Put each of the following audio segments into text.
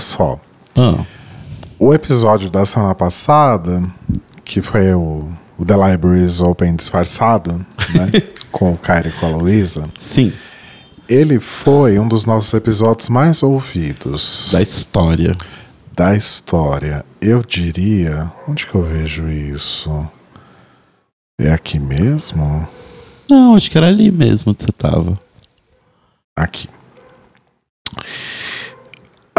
Só. Ah. O episódio da semana passada, que foi o, o The Libraries Open disfarçado, né? com o Kyrie e com a Luísa. Sim. Ele foi um dos nossos episódios mais ouvidos Da história. da história. Eu diria. Onde que eu vejo isso? É aqui mesmo? Não, acho que era ali mesmo que você tava. Aqui.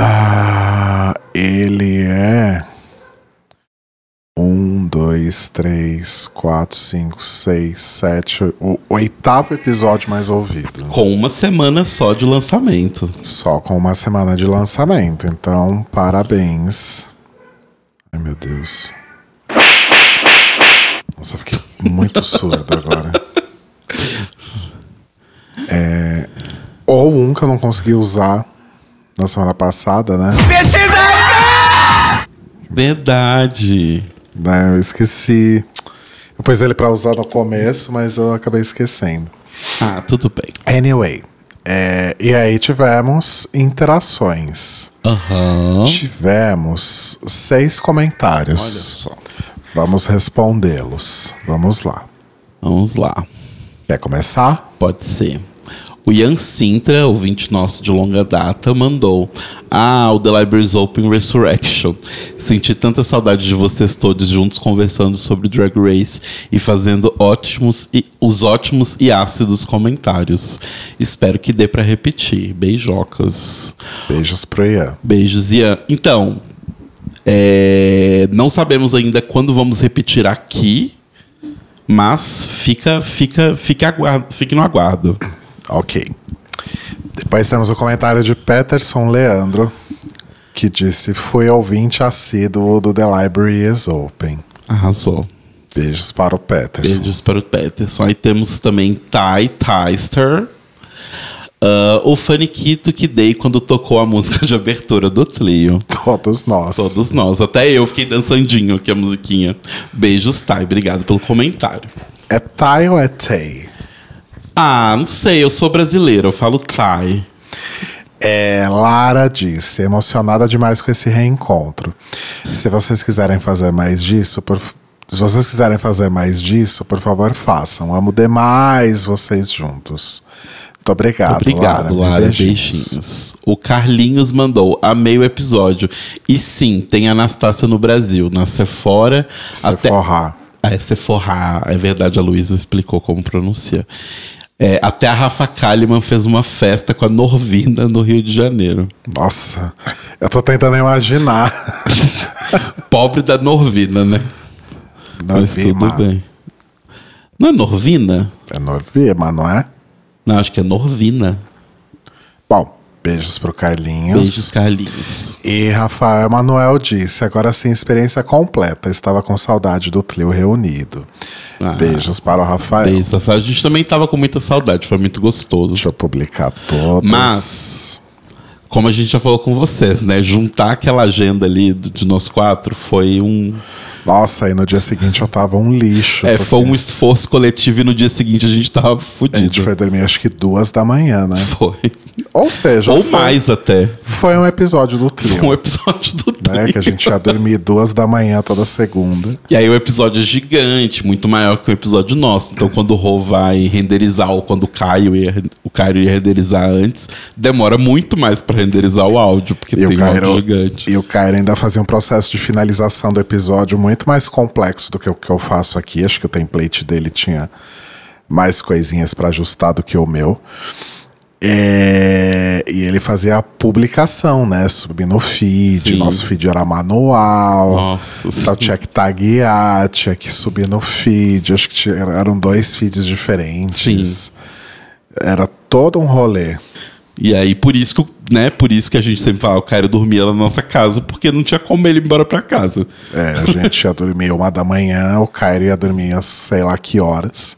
Ah, ele é. Um, dois, três, quatro, cinco, seis, sete. O oitavo episódio mais ouvido. Com uma semana só de lançamento. Só com uma semana de lançamento. Então, parabéns. Ai, meu Deus. Nossa, fiquei muito surdo agora. É, ou um que eu não consegui usar na semana passada, né? Verdade. Né, Eu esqueci. Eu pus ele pra usar no começo, mas eu acabei esquecendo. Ah, tudo bem. Anyway. é, e aí tivemos interações. Aham. Tivemos seis comentários. Olha só. Vamos respondê-los. Vamos lá. Vamos lá. Quer começar? Pode ser. O Ian Sintra, ouvinte nosso de longa data, mandou: Ah, o The Libraries Open Resurrection. Senti tanta saudade de vocês todos juntos conversando sobre Drag Race e fazendo ótimos e os ótimos e ácidos comentários. Espero que dê pra repetir. Beijocas. Beijos pro Ian. Beijos, Ian. Então, é, não sabemos ainda quando vamos repetir aqui, mas fica, fica, fica aguardo, fique no aguardo. Ok. Depois temos o comentário de Peterson Leandro, que disse: Fui ouvinte assíduo do The Library is Open. Arrasou. Beijos para o Peterson. Beijos para o Peterson. Aí temos também Ty Tyster. Ah, o faniquito que dei quando tocou a música de abertura do Tlio. Todos nós. Todos nós. Até eu fiquei dançandinho aqui a musiquinha. Beijos, Ty. Obrigado pelo comentário. É Ty ou é Tay? Ah, não sei. Eu sou brasileiro. Eu falo Ty. É, Lara disse, emocionada demais com esse reencontro. Se vocês quiserem fazer mais disso, por, se vocês quiserem fazer mais disso, por favor, façam. Amo demais vocês juntos. Muito obrigado, Obrigado, Lara. Lara. Beijinhos. Beijinhos. O Carlinhos mandou. Amei o episódio. E sim, tem Anastácia no Brasil. Na Sephora. Até... Sephora. Ah, é Sephora. É verdade, a Luísa explicou como pronuncia. É, até a Rafa Kalimann fez uma festa com a Norvina no Rio de Janeiro. Nossa, eu tô tentando imaginar. Pobre da Norvina, né? Mas tudo bem. Não é Norvina? É Norvima, não é? Não, acho que é Norvina. Bom, beijos pro Carlinhos. Beijos, Carlinhos. E Rafael Manuel disse: agora sim, experiência completa. Estava com saudade do Tlio reunido. Ah, Beijos para o Rafael. Beijos. A gente também tava com muita saudade, foi muito gostoso. Deixa eu publicar todos. Mas- Como a gente já falou com vocês, né? Juntar aquela agenda ali de nós quatro foi um. Nossa, aí no dia seguinte eu tava um lixo. É, porque foi um esforço coletivo e no dia seguinte a gente tava A gente fudido. foi dormir acho que duas da manhã, né? Foi. Ou seja, Ou foi, mais até. Foi um episódio do Tlio. Um episódio do né? Trio. Que a gente ia dormir duas da manhã toda segunda. E aí o episódio é gigante, muito maior que o episódio nosso. Então quando o Rô vai renderizar, ou quando o Caio ia, o Caio ia renderizar antes, demora muito mais pra renderizar o áudio, porque E tem o, um áudio Cairo, gigante. e o Cairo ainda fazia um processo de finalização do episódio muito mais complexo do que o que eu faço aqui. Acho que o template dele tinha mais coisinhas para ajustar do que o meu. É, e ele fazia a publicação, né? Subir no feed. Sim. Nosso feed era manual. Nossa, Então tinha que taguear, tinha que subir no feed. Acho que tinha- eram dois feeds diferentes. Era todo um rolê. E aí, por isso que, né, por isso que a gente sempre fala, o Caio dormia na nossa casa, porque não tinha como ele ir embora pra casa. É, a gente ia dormir uma da manhã, o Cairo ia dormir às sei lá que horas.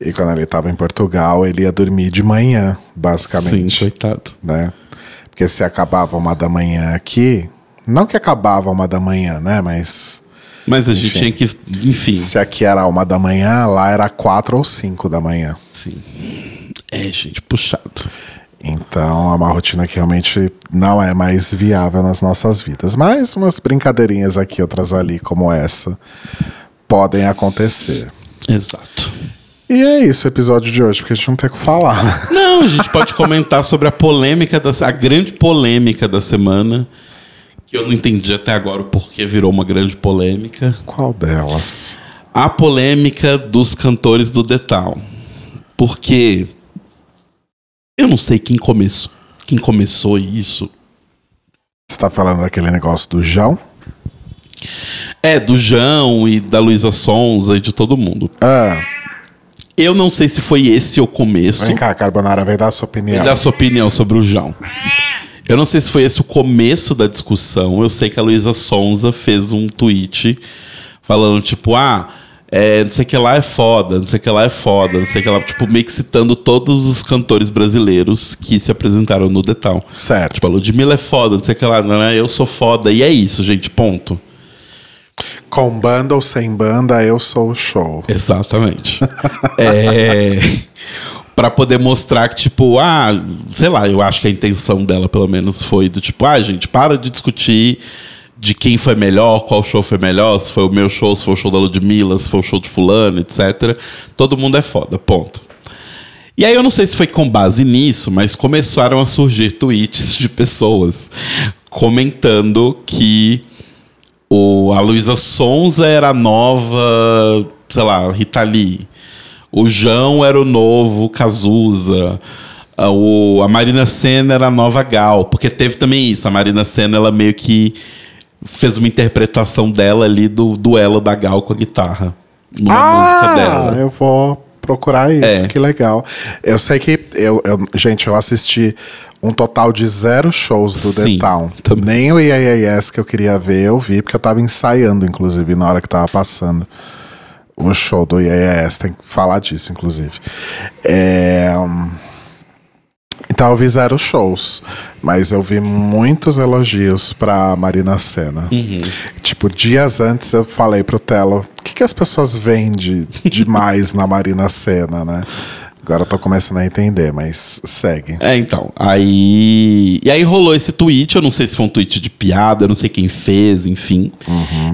E quando ele estava em Portugal, ele ia dormir de manhã, Sim, basicamente. coitado. né? Porque se acabava uma da manhã aqui, não que acabava uma da manhã, né? Mas Mas a gente Enfim. tinha que, enfim. se aqui era uma da manhã, lá era quatro ou cinco da manhã. Sim. É, gente, puxado. Então é uma rotina que realmente não é mais viável nas nossas vidas. Mas umas brincadeirinhas aqui, outras ali, como essa, podem acontecer. Exato. E é isso o episódio de hoje, porque a gente não tem o que falar. né? Não, a gente pode comentar sobre a polêmica, da, a grande polêmica da semana. Que eu não entendi até agora o porquê virou uma grande polêmica. Qual delas? A polêmica dos cantores do The Town. Porque eu não sei quem começou, quem começou isso. Você tá falando daquele negócio do João? É, do João e da Luísa Sonza e de todo mundo. Ah, Eu não sei se foi esse o começo. vem cá, Carbonara, vai dar a sua opinião. Dá a sua opinião sobre o João. Eu não sei se foi esse o começo da discussão. Eu sei que a Luísa Sonza fez um tweet falando, tipo, ah, é, não sei o que lá é foda, não sei o que lá é foda, não sei o que lá. Tipo, meio que citando todos os cantores brasileiros que se apresentaram no Detal. Certo. Tipo, a Ludmilla é foda, não sei o que lá, não é? Eu sou foda. E é isso, gente, ponto. Com banda ou sem banda, eu sou o show. Exatamente. é. Pra poder mostrar que, tipo, ah, sei lá, eu acho que a intenção dela, pelo menos, foi do tipo, ah, gente, para de discutir de quem foi melhor, qual show foi melhor, se foi o meu show, se foi o show da Ludmilla, se foi o show de fulano, etc. Todo mundo é foda, ponto. E aí eu não sei se foi com base nisso, mas começaram a surgir tweets de pessoas comentando que o, a Luísa Sonza era a nova, sei lá, Rita Lee. O João era o novo Cazuza. A, o, a Marina Senna era a nova Gal. Porque teve também isso. A Marina Senna, ela meio que fez uma interpretação dela ali do duelo da Gal com a guitarra. Numa música dela. eu vou procurar isso, É. que legal. Eu sei que, eu, eu- gente, eu assisti um total de zero shows do Sim, The Town. também. Nem o IAS que eu queria ver, eu vi, porque eu tava ensaiando, inclusive, na hora que tava passando o show do IAS. Tem que falar disso, inclusive. É... eu vi zero shows, mas eu vi muitos elogios pra Marina Senna. Tipo, dias antes eu falei pro Telo, o que, que as pessoas veem de demais na Marina Senna, né? Agora eu tô começando a entender, mas segue. É, então. Aí. E aí rolou esse tweet. Eu não sei se foi um tweet de piada, eu não sei quem fez, enfim.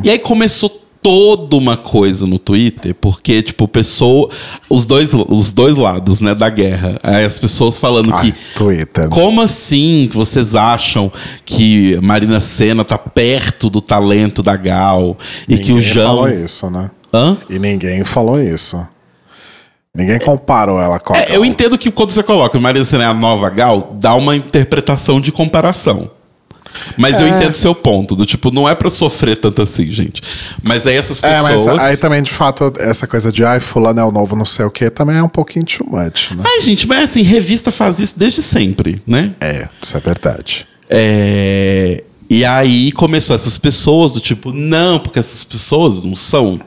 E aí começou toda uma coisa no Twitter, porque, tipo, pessoa. Os dois, os dois lados, né, da guerra. As pessoas falando Ai, que. Twitter. Como assim vocês acham que Marina Senna tá perto do talento da Gal? E que o Ninguém João. falou isso, né? Hã? E ninguém falou isso. Ninguém comparou ela com a É, eu entendo que quando você coloca Marina Senna é a nova Gal, dá uma interpretação de comparação. Mas eu É. entendo seu ponto, do tipo, não é pra sofrer tanto assim, gente. Mas aí essas É, pessoas. mas aí também, de fato, essa coisa de ai, fulano é o novo não sei o que, também é um pouquinho too much, né? Ai, gente, mas assim, revista faz isso desde sempre, né? É, isso é verdade. É, E aí começou essas pessoas do tipo, não, porque essas pessoas não são.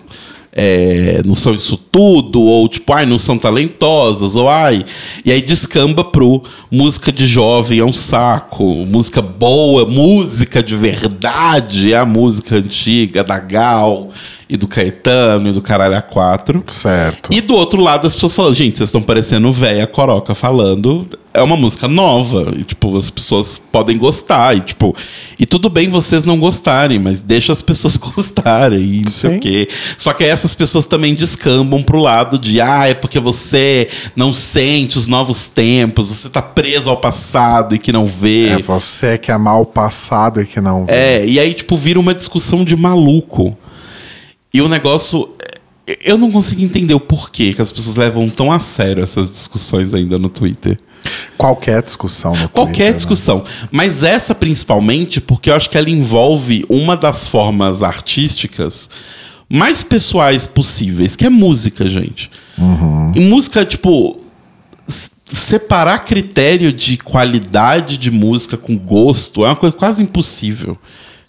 É, não são isso tudo, ou tipo, ai, não são talentosas, ou ai. E aí descamba pro música de jovem é um saco, música boa, música de verdade é a música antiga da Gal e do Caetano e do Caralho A4. Certo. E do outro lado, as pessoas falando, gente, vocês estão parecendo véia coroca falando. É uma música nova. E, tipo, as pessoas podem gostar. E, tipo, e tudo bem vocês não gostarem, mas deixa as pessoas gostarem. E não sei o quê. Só que aí essas pessoas também descambam pro lado de, ah, é porque você não sente os novos tempos, você tá preso ao passado e que não vê. É você que é mal passado e que não vê. É, e aí, tipo, vira uma discussão de maluco. E o negócio. Eu não consigo entender o porquê que as pessoas levam tão a sério essas discussões ainda no Twitter. Qualquer discussão no Qualquer Twitter, né? discussão. Mas essa principalmente porque eu acho que ela envolve uma das formas artísticas mais pessoais possíveis, que é música, gente. E música, tipo. Separar critério de qualidade de música com gosto é uma coisa quase impossível.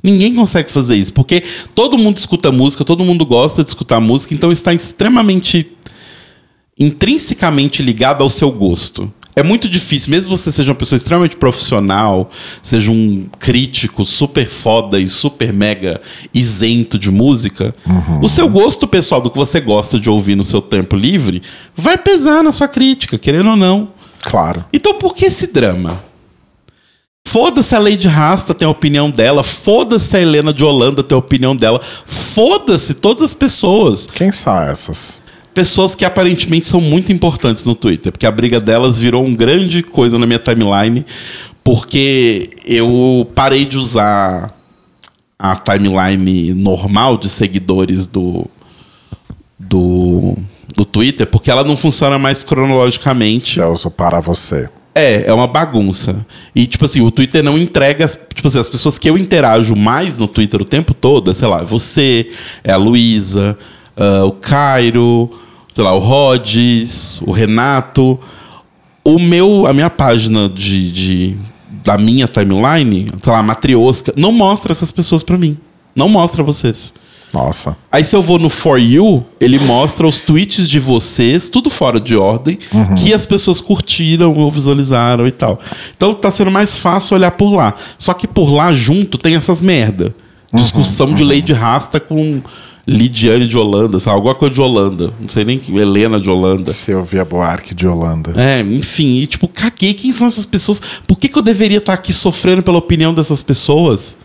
Ninguém consegue fazer isso, porque todo mundo escuta música, todo mundo gosta de escutar música, então está extremamente intrinsecamente ligado ao seu gosto. É muito difícil, mesmo você seja uma pessoa extremamente profissional, seja um crítico super foda e super mega isento de música, o seu gosto pessoal do que você gosta de ouvir no seu tempo livre vai pesar na sua crítica, querendo ou não. Claro. Então por que esse drama? Foda-se a Lady Rasta tem a opinião dela, foda-se a Helena de Holanda tem a opinião dela, foda-se todas as pessoas. Quem são essas? Pessoas que aparentemente são muito importantes no Twitter, porque a briga delas virou um grande coisa na minha timeline, porque eu parei de usar a timeline normal de seguidores do, do, do Twitter, porque ela não funciona mais cronologicamente. Uso para você. É, é uma bagunça. E, tipo assim, o Twitter não entrega. Tipo assim, as pessoas que eu interajo mais no Twitter o tempo todo, é, sei lá, você, é a Luísa, uh, o Cairo, sei lá, o Rhodes, o Renato. O meu, a minha página de, de da minha timeline, sei lá, a Matriosca, não mostra essas pessoas pra mim. Não mostra vocês. Nossa. Aí se eu vou no For You, ele mostra os tweets de vocês, tudo fora de ordem, que as pessoas curtiram ou visualizaram e tal. Então tá sendo mais fácil olhar por lá. Só que por lá junto tem essas merda. Discussão de Lady Rasta com Lidiane de Holanda, sabe? Alguma coisa de Holanda. Não sei nem que. Helena de Holanda. Silvia Buarque de Holanda. É, enfim, e tipo, caguei. Quem são essas pessoas? Por que, que eu deveria estar aqui sofrendo pela opinião dessas pessoas?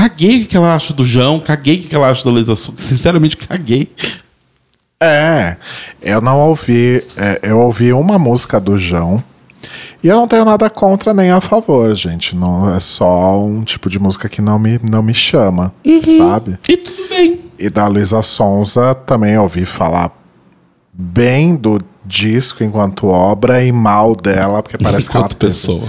Caguei o que ela acha do João, caguei o que ela acha da Luísa Sonza. Sinceramente, caguei. É, eu não ouvi. é, eu ouvi uma música do João. E eu não tenho nada contra nem a favor, gente. Não é só um tipo de música que não me, não me chama, sabe? E tudo bem. E da Luísa Sonza também ouvi falar bem do disco enquanto obra e mal dela, porque parece que ela Enquanto teve pessoa.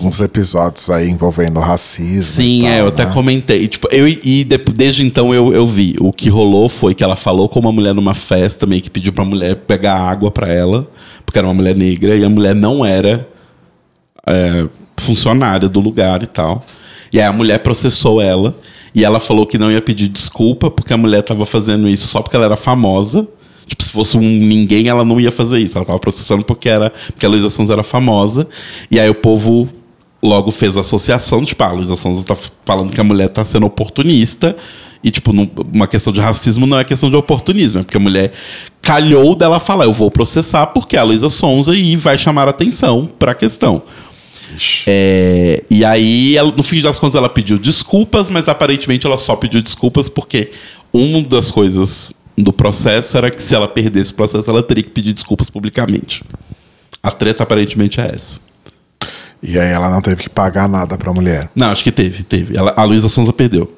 Uns episódios aí envolvendo racismo. Sim, tal, é, eu até né? comentei. E, tipo, eu, e de- desde então eu, eu vi. O que rolou foi que ela falou com uma mulher numa festa, meio que pediu pra mulher pegar água pra ela, porque era uma mulher negra, e a mulher não era é, funcionária do lugar e tal. E aí a mulher processou ela, e ela falou que não ia pedir desculpa, porque a mulher tava fazendo isso só porque ela era famosa. Tipo, se fosse um ninguém, ela não ia fazer isso. Ela tava processando porque, era, porque a Luísa Sonza era famosa. E aí o povo logo fez a associação, tipo, ah, a Luísa Sonza tá falando que a mulher tá sendo oportunista. E, tipo, não- uma questão de racismo não é questão de oportunismo, é porque a mulher calhou dela falar, eu vou processar porque é a Luísa Sonza e vai chamar atenção pra questão. É, e aí, ela- no fim das contas, ela pediu desculpas, mas aparentemente ela só pediu desculpas porque uma das coisas do processo era que se ela perdesse o processo, ela teria que pedir desculpas publicamente. A treta aparentemente é essa. E aí ela não teve que pagar nada pra mulher. Não, acho que teve, teve. Ela- a Luísa Sonza perdeu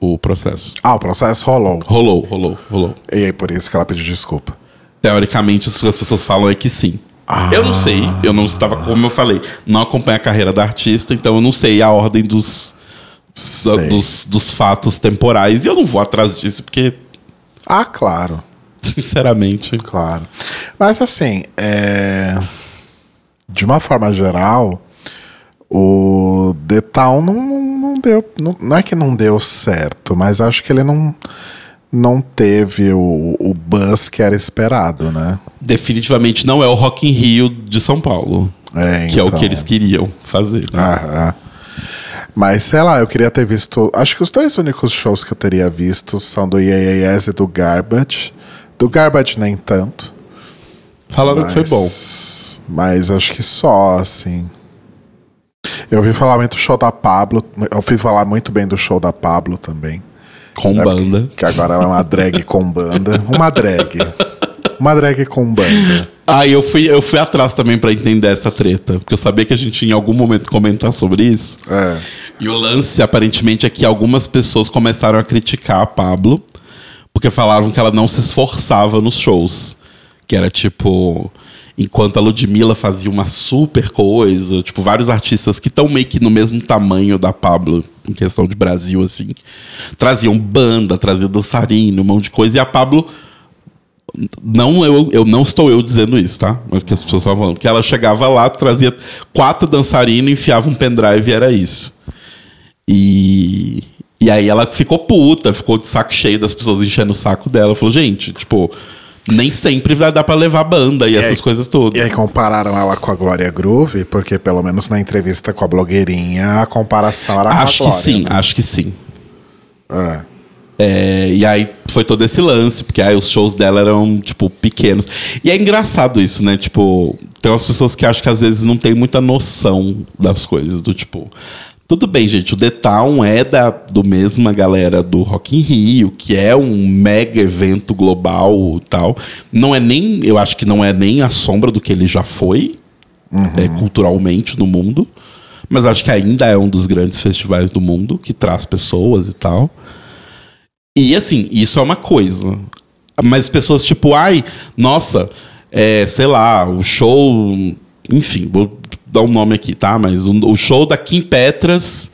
o processo. Ah, o processo rolou. Rolou, rolou, rolou. E aí por isso que ela pediu desculpa. Teoricamente, o que as pessoas falam é que sim. Eu não sei, eu não estava, como eu falei, não acompanho a carreira da artista, então eu não sei a ordem dos, da- dos, dos fatos temporais. E eu não vou atrás disso, porque, Ah, claro. sinceramente. Claro. Mas assim, é... de uma forma geral, o The Town não, não, deu. Não, não é que não deu certo, mas acho que ele não, não teve o, o buzz que era esperado, né? Definitivamente não é o Rock in Rio de São Paulo. É, Que é o então. que eles queriam fazer. né? Aham. Mas sei lá, eu queria ter visto. Acho que os dois únicos shows que eu teria visto são do IAAS e do Garbage. Do Garbage nem tanto. Falaram que foi bom. Mas acho que só, assim. Eu ouvi falar muito do show da Pablo. Eu ouvi falar muito bem do show da Pablo também. Com né? banda. Que agora ela é uma drag com banda. Uma drag. Uma drag com banda. Aí eu fui, eu fui atrás também pra entender essa treta. Porque eu sabia que a gente ia em algum momento comentar sobre isso. É. E o lance, aparentemente, é que algumas pessoas começaram a criticar a Pablo, porque falavam que ela não se esforçava nos shows. Que era tipo. Enquanto a Ludmilla fazia uma super coisa, tipo, vários artistas que estão meio que no mesmo tamanho da Pablo, em questão de Brasil, assim, traziam banda, traziam dançarino, um monte de coisa, e a Pablo não eu, eu não estou eu dizendo isso, tá? Mas que as pessoas estavam falando. Que ela chegava lá, trazia quatro dançarinos, enfiava um pendrive e era isso. E, e aí ela ficou puta, ficou de saco cheio das pessoas enchendo o saco dela. Falou, gente, tipo, nem sempre vai dar pra levar banda e, essas aí- coisas todas. E aí compararam ela com a Glória Groove, porque pelo menos na entrevista com a blogueirinha, a comparação era com acho a que Glória. sim, né? acho que sim. É. É, e aí foi todo esse lance, porque aí os shows dela eram, tipo, pequenos. E é engraçado isso, né? Tipo, tem umas pessoas que acham que às vezes não tem muita noção das coisas, do tipo. Tudo bem, gente, o The Town é da do mesma galera do Rock in Rio, que é um mega evento global tal. Não é nem, eu acho que não é nem a sombra do que ele já foi, é, culturalmente no mundo. Mas acho que ainda é um dos grandes festivais do mundo, que traz pessoas e tal. E assim, isso é uma coisa. Mas pessoas tipo, ai, nossa, é, sei lá, o show. Enfim, vou dar um nome aqui, tá? Mas o, o show da Kim Petras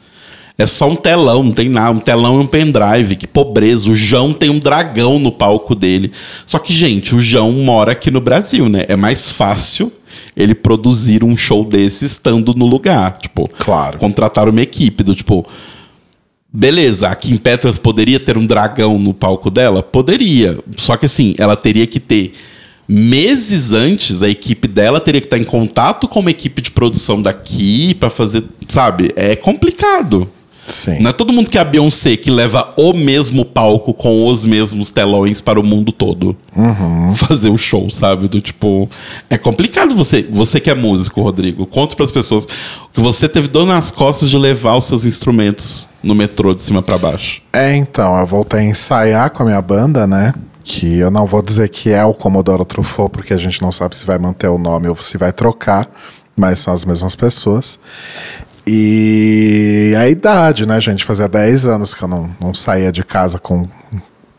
é só um telão, não tem nada. Um telão e um pendrive, que pobreza. O João tem um dragão no palco dele. Só que, gente, o João mora aqui no Brasil, né? É mais fácil ele produzir um show desse estando no lugar. Tipo, Claro. contratar uma equipe do tipo. Beleza, a Kim Petras poderia ter um dragão no palco dela? Poderia. Só que assim, ela teria que ter. Meses antes, a equipe dela teria que estar em contato com uma equipe de produção daqui pra fazer. Sabe? É complicado. Sim. Não é todo mundo que é a Beyoncé que leva o mesmo palco com os mesmos telões para o mundo todo fazer o show, sabe? Do tipo. É complicado você. Você que é músico, Rodrigo. Conta para as pessoas que você teve dor nas costas de levar os seus instrumentos no metrô de cima para baixo. É, então, eu voltei a ensaiar com a minha banda, né? Que eu não vou dizer que é o Commodoro Truffaut, porque a gente não sabe se vai manter o nome ou se vai trocar, mas são as mesmas pessoas. E a idade, né, gente? Fazia 10 anos que eu não, não saía de casa com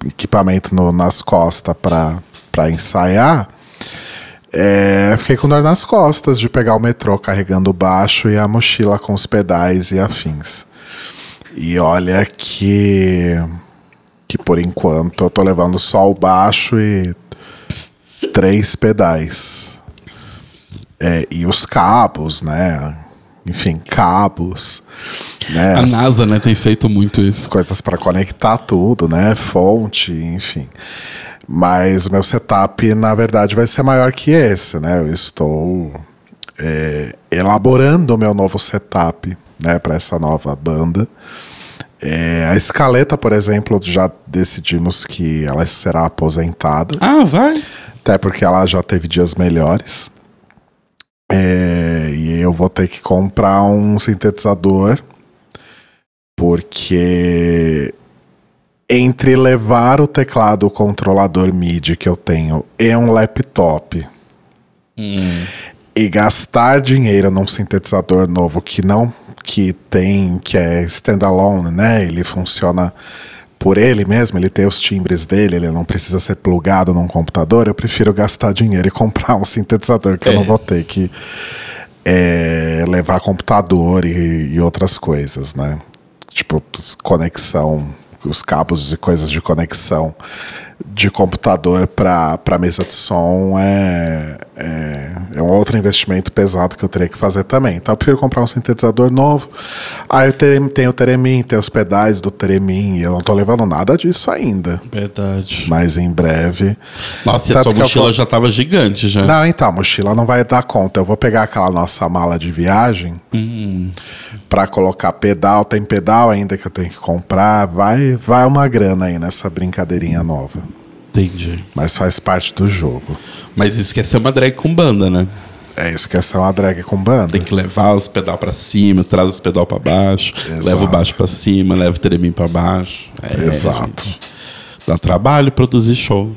equipamento no- nas costas pra ensaiar. É, fiquei com dor nas costas de pegar o metrô carregando o baixo e a mochila com os pedais e afins. E olha que. Que por enquanto eu tô levando só o baixo e três pedais. É, e os cabos, né? Enfim, cabos. Né? A As- NASA, né, tem feito muito as isso. coisas para conectar tudo, né? Fonte, enfim. Mas o meu setup, na verdade, vai ser maior que esse, né? Eu estou é, elaborando o meu novo setup, né? Para essa nova banda. É, a escaleta, por exemplo, já decidimos que ela será aposentada. Ah, vai. Até porque ela já teve dias melhores. É, e eu vou ter que comprar um sintetizador. Porque entre levar o teclado o controlador MIDI que eu tenho e um laptop e gastar dinheiro num sintetizador novo que não que tem que é standalone, né? Ele funciona por ele mesmo, ele tem os timbres dele, ele não precisa ser plugado num computador. Eu prefiro gastar dinheiro e comprar um sintetizador que eu não vou ter que é, levar computador e, e outras coisas, né? Tipo, conexão, os cabos e coisas de conexão de computador para mesa de som é, é, é um outro investimento pesado que eu teria que fazer também. Então eu prefiro comprar um sintetizador novo. Aí eu tenho, tenho o Teremin, tem os pedais do Teremin, e eu não tô levando nada disso ainda. Verdade. Mas em breve. Nossa, e a sua mochila vou- já tava gigante já. Não, então, a mochila não vai dar conta. Eu vou pegar aquela nossa mala de viagem pra colocar pedal. Tem pedal ainda que eu tenho que comprar. Vai, vai uma grana aí nessa brincadeirinha nova. Entendi. Mas faz parte do jogo. Mas isso quer ser uma drag com banda, né? É isso que é ser uma drag com banda. Tem que levar os pedal pra cima, traz os pedal pra baixo, Exato. leva o baixo pra cima, leva o teremim pra baixo. É, Exato. gente. Dá trabalho produzir show.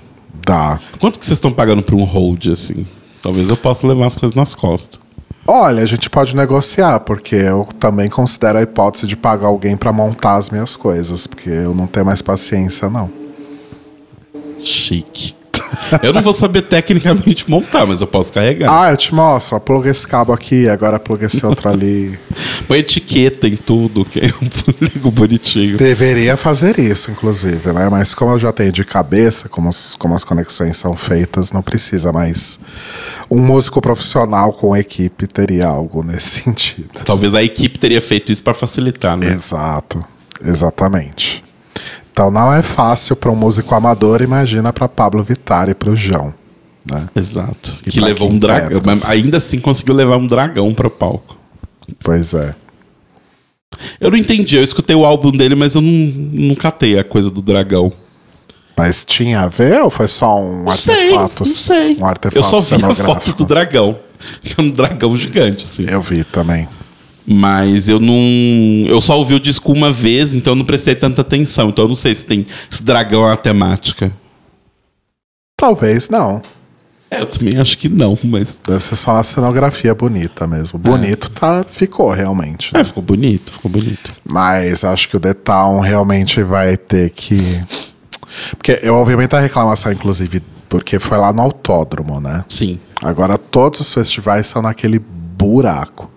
Dá. Quanto que vocês estão pagando por um hold, assim? Talvez eu possa levar as coisas nas costas. Olha, a gente pode negociar, porque eu também considero a hipótese de pagar alguém pra montar as minhas coisas, porque eu não tenho mais paciência, não. Chique. Eu não vou saber tecnicamente montar, mas eu posso carregar. Ah, eu te mostro. Pluga esse cabo aqui, agora pluga esse outro ali. Põe etiqueta em tudo, que eu ligo bonitinho. Deveria fazer isso, inclusive, né? Mas como eu já tenho de cabeça, como, as- como as conexões são feitas, não precisa mais. Um músico profissional com equipe teria algo nesse sentido. Talvez a equipe teria feito isso pra facilitar, né? Exato, exatamente. Então não é fácil para um músico amador, imagina para Pablo Vittar e para o João. Né? Exato. E que levou um dragão. Ainda assim conseguiu levar um dragão pro palco. Pois é. Eu não entendi, eu escutei o álbum dele, mas eu não, não catei a coisa do dragão. Mas tinha a ver ou foi só um Não sei, artefato? não sei. Um artefato eu só vi a foto do dragão. É um dragão gigante, assim. Eu vi também. Mas eu não. Eu só ouvi o disco uma vez, então eu não prestei tanta atenção. Então eu não sei se tem. Se dragão é uma temática. Talvez não. É, eu também acho que não, mas. Deve ser só uma cenografia bonita mesmo. Bonito tá, ficou realmente. É, ficou bonito, ficou bonito. Mas acho que o The Town realmente vai ter que. Porque eu ouvi muita reclamação, inclusive, porque foi lá no autódromo, né? Sim. Agora todos os festivais são naquele buraco.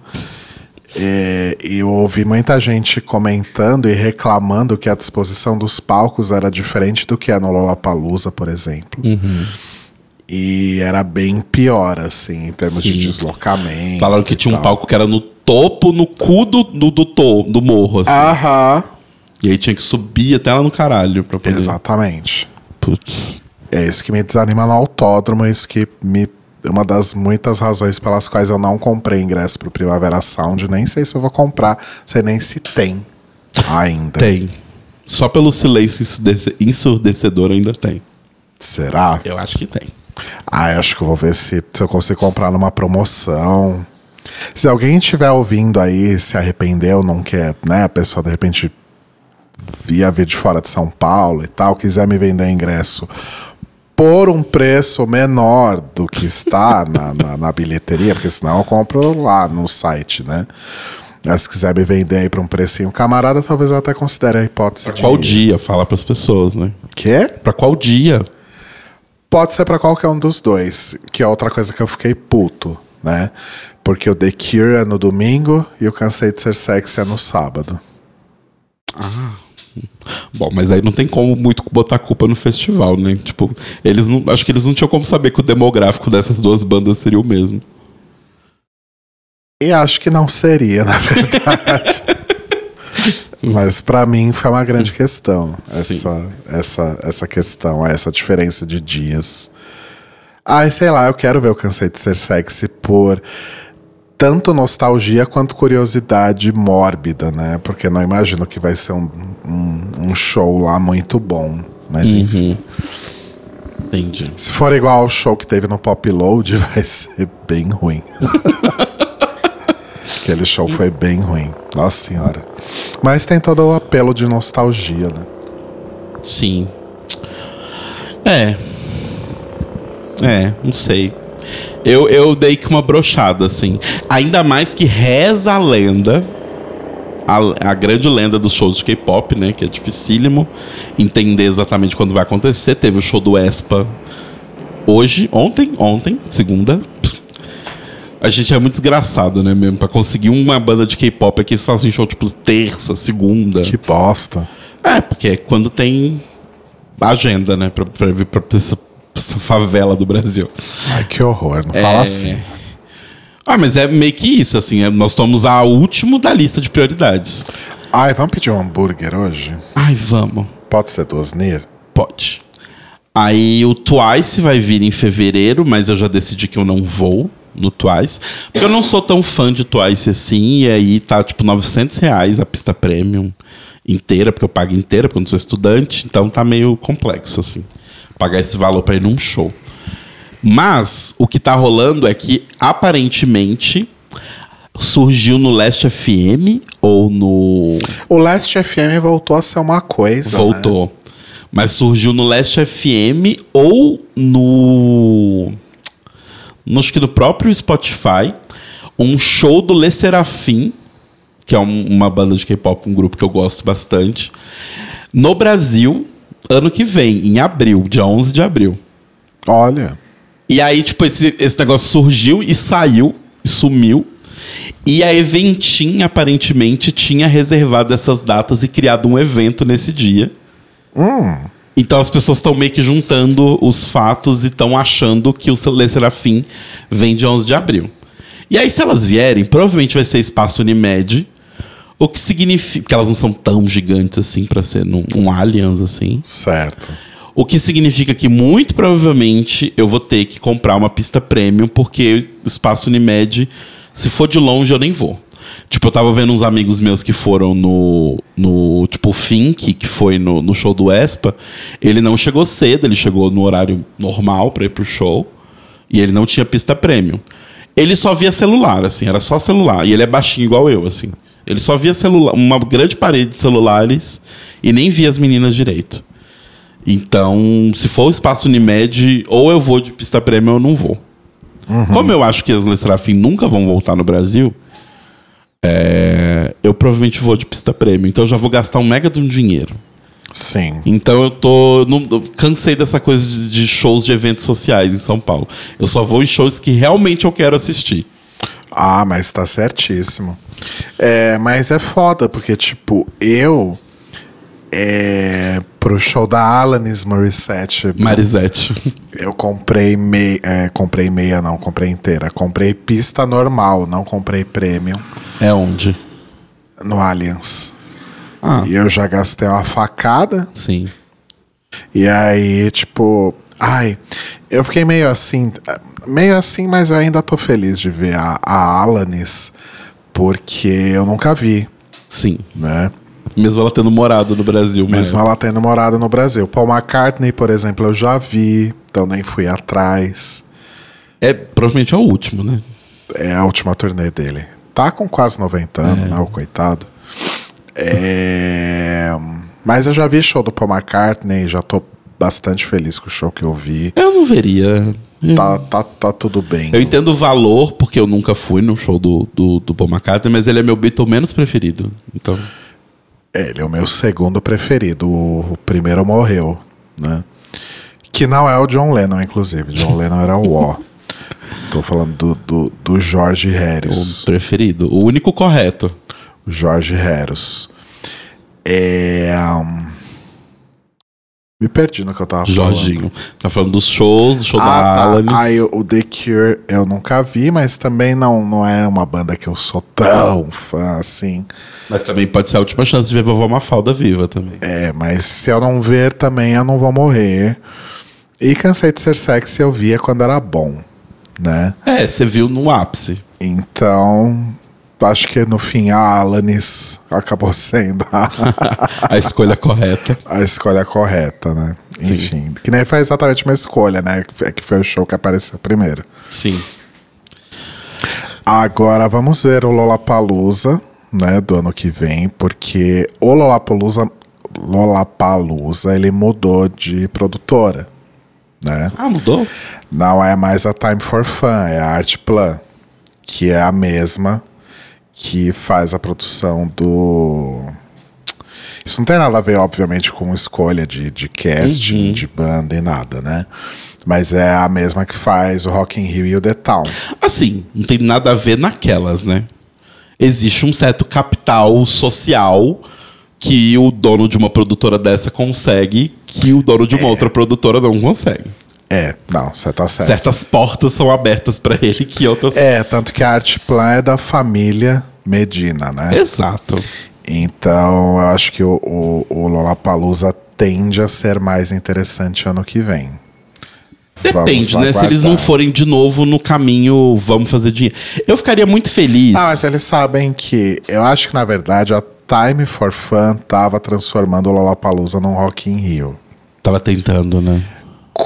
E, eu ouvi muita gente comentando e reclamando que a disposição dos palcos era diferente do que é no Lollapalooza, por exemplo. E era bem pior, assim, em termos de Sim. deslocamento. Falaram que tinha um tal. palco que era no topo, no cu do, do, do, to- do morro, assim. Aham. E aí tinha que subir até lá no caralho pra poder. Exatamente. Putz. É isso que me desanima no autódromo, é isso que me. Uma das muitas razões pelas quais eu não comprei ingresso pro Primavera Sound. Nem sei se eu vou comprar, sei nem se tem ainda. Tem. Só pelo silêncio ensurdece- ensurdecedor ainda tem. Será? Eu acho que tem. Ah, eu acho que eu vou ver se, se eu consigo comprar numa promoção. Se alguém estiver ouvindo aí, se arrependeu, não quer, né? A pessoa de repente via vir de fora de São Paulo e tal, quiser me vender ingresso por um preço menor do que está na, na, na bilheteria, porque senão eu compro lá no site, né? Mas se quiser me vender aí por um precinho camarada, talvez eu até considere a hipótese de... Qual dia? Fala pras pessoas, né? Quê? Pra qual dia? Pode ser pra qualquer um dos dois, que é outra coisa que eu fiquei puto, né? Porque o The Cure é no domingo e o Cansei de Ser Sexy é no sábado. Bom, mas aí não tem como muito botar culpa no festival, né? Tipo, eles não. Acho que eles não tinham como saber que o demográfico dessas duas bandas seria o mesmo. E acho que não seria, na verdade. Mas pra mim foi uma grande questão essa, essa, essa questão, essa diferença de dias. Ai, sei lá, eu quero ver o Cansei de Ser Sexy por tanto nostalgia quanto curiosidade mórbida, né? Porque não imagino que vai ser um, um, um show lá muito bom. Mas enfim. Entendi. Se for igual ao show que teve no Pop Load, vai ser bem ruim. Aquele show foi bem ruim. Nossa senhora. Mas tem todo o apelo de nostalgia, né? Sim. É. É, não sei. Eu, eu dei que uma brochada, assim. Ainda mais que reza a lenda. A, a grande lenda dos shows de K-pop, né? Que é dificílimo entender exatamente quando vai acontecer. Teve o show do Espa hoje, ontem, ontem, segunda. A gente é muito desgraçado, né, mesmo? Pra conseguir uma banda de K-pop aqui, eles fazem show tipo terça, segunda. Que bosta. É, porque é quando tem agenda, né? Pra, pra pra essa favela do Brasil. Ai, que horror. Não fala É. assim. Ah, mas é meio que isso, assim. é- nós somos a último da lista de prioridades. Ai, vamos pedir um hambúrguer hoje? Ai, vamos. Pode ser do Osnir? Pode. Aí o Twice vai vir em fevereiro, mas eu já decidi que eu não vou no Twice. Porque eu não sou tão fã de Twice assim, e aí tá tipo 900 reais a pista premium inteira, porque eu pago inteira, porque eu não sou estudante, então tá meio complexo, assim, pagar esse valor pra ir num show. Mas o que tá rolando é que aparentemente surgiu no Last FM ou no O Last FM voltou a ser uma coisa. né? Voltou. Mas surgiu no Last FM ou no. no- Acho que no próprio Spotify. Um show do Le Serafim, que é um- uma banda de K-pop, um grupo que eu gosto bastante. No Brasil, ano que vem, em abril, dia 11 de abril. Olha. E aí, tipo, esse, esse negócio surgiu e saiu, e sumiu. E a Eventim, aparentemente, tinha reservado essas datas e criado um evento nesse dia. Então as pessoas estão meio que juntando os fatos e estão achando que o Le Serafim vem de 11 de abril. E aí, se elas vierem, provavelmente vai ser espaço Unimed. O que significa. que elas não são tão gigantes assim pra ser num, um Allianz assim. Certo. O que significa que muito provavelmente eu vou ter que comprar uma pista premium, porque o espaço Unimed, se for de longe, eu nem vou. Tipo, eu tava vendo uns amigos meus que foram no. no tipo, o Fink, que foi no, no show do Espa. Ele não chegou cedo, ele chegou no horário normal pra ir pro show. E ele não tinha pista premium. Ele só via celular, assim, era só celular. E ele é baixinho igual eu, assim. Ele só via celular, uma grande parede de celulares e nem via as meninas direito. Então, se for o espaço Unimed, ou eu vou de pista premium ou não vou. Como eu acho que as Le Serafim nunca vão voltar no Brasil, é, eu provavelmente vou de pista premium. Então eu já vou gastar um mega de um dinheiro. Sim. Então eu tô. Não, eu cansei dessa coisa de, de shows de eventos sociais em São Paulo. Eu só vou em shows que realmente eu quero assistir. Ah, mas tá certíssimo. É, mas é foda, porque, tipo, eu. É, pro show da Alanis Morissette. Marisette. Eu comprei meia. É, comprei meia, não, comprei inteira. Comprei pista normal, não comprei premium É onde? no Allianz. Ah, E eu já gastei uma facada. sim. E aí, tipo. Ai, eu fiquei meio assim. Meio assim, mas eu ainda tô feliz de ver a, a Alanis. Porque eu nunca vi, Sim. né? Mesmo ela tendo morado no Brasil. Mesmo ela tendo morado no Brasil. Paul McCartney, por exemplo, eu já vi, então nem fui atrás. É provavelmente é o último, né? É a última turnê dele. Tá com quase 90 anos, né? O coitado. É... Mas eu já vi show do Paul McCartney, já tô bastante feliz com o show que eu vi. Eu não veria. Tá, tá, tá tudo bem. eu entendo o valor, porque eu nunca fui no show do, do, do Paul McCartney, mas ele é meu Beatle menos preferido. Então. Ele é o meu segundo preferido. O, o primeiro morreu, né? Que não é o John Lennon, inclusive. John Lennon era o O. Tô falando do, do, do George Harris. O preferido. O único correto. O George Harris. É. um, Me perdi no que eu tava falando. Jorginho. Tá falando dos shows, do show da Ah, tá. Alanis. Aí o The Cure eu nunca vi, mas também não, não é uma banda que eu sou tão fã assim. Mas também pode ser a última chance de ver vovó Mafalda viva também. É, mas se eu não ver também eu não vou morrer. E cansei de ser sexy eu via quando era bom, né? É, você viu no ápice. Então, acho que no fim a Alanis acabou sendo a, a escolha correta. a escolha correta, né? Sim. Enfim, que nem foi exatamente uma escolha, né? Que- foi o show que apareceu primeiro. Sim. Agora vamos ver o Lollapalooza, né, do ano que vem, porque o Lollapalooza, Lollapalooza ele mudou de produtora, né? Ah, mudou? Não é mais a Time for Fun, é a Artplan, que é a mesma que faz a produção do. Isso não tem nada a ver, obviamente, com escolha de, de casting, de banda e nada, né? Mas é a mesma que faz o Rock in Rio e o The Town. Assim, não tem nada a ver naquelas, né? Existe um certo capital social que o dono de uma produtora dessa consegue, que o dono de uma outra produtora não consegue. É, não, você tá certo. Certas portas são abertas pra ele que outras. É, tanto que a Artplan é da família Medina, né? Exato. Então, eu acho que o, o, o Lollapalooza tende a ser mais interessante ano que vem. Depende, né? Se eles não forem de novo no caminho, vamos fazer dinheiro. Eu ficaria muito feliz. Ah, mas eles sabem que... Eu acho que, na verdade, a Time for Fun tava transformando o Lollapalooza num Rock in Rio. Tava tentando, né?